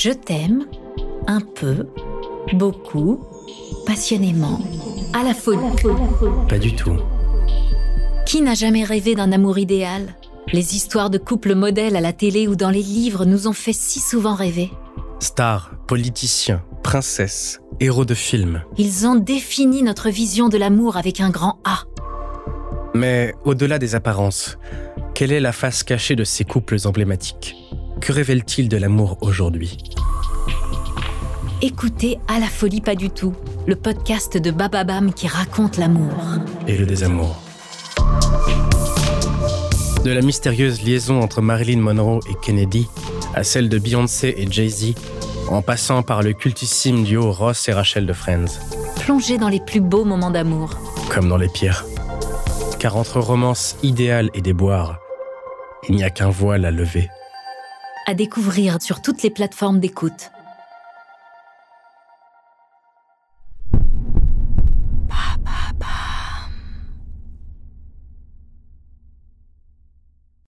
Je t'aime un peu, beaucoup, passionnément, à la folie. Pas du tout. Qui n'a jamais rêvé d'un amour idéal? Les histoires de couples modèles à la télé ou dans les livres nous ont fait si souvent rêver. Stars, politiciens, princesses, héros de films. Ils ont défini notre vision de l'amour avec un grand A. Mais au-delà des apparences, quelle est la face cachée de ces couples emblématiques? Que révèle-t-il de l'amour aujourd'hui Écoutez À la folie pas du tout, le podcast de Bababam qui raconte l'amour. Et le désamour. De la mystérieuse liaison entre Marilyn Monroe et Kennedy à celle de Beyoncé et Jay-Z, en passant par le cultissime duo Ross et Rachel de Friends. Plongez dans les plus beaux moments d'amour. Comme dans les pires. Car entre romance idéale et déboire, il n'y a qu'un voile à lever. À découvrir sur toutes les plateformes d'écoute.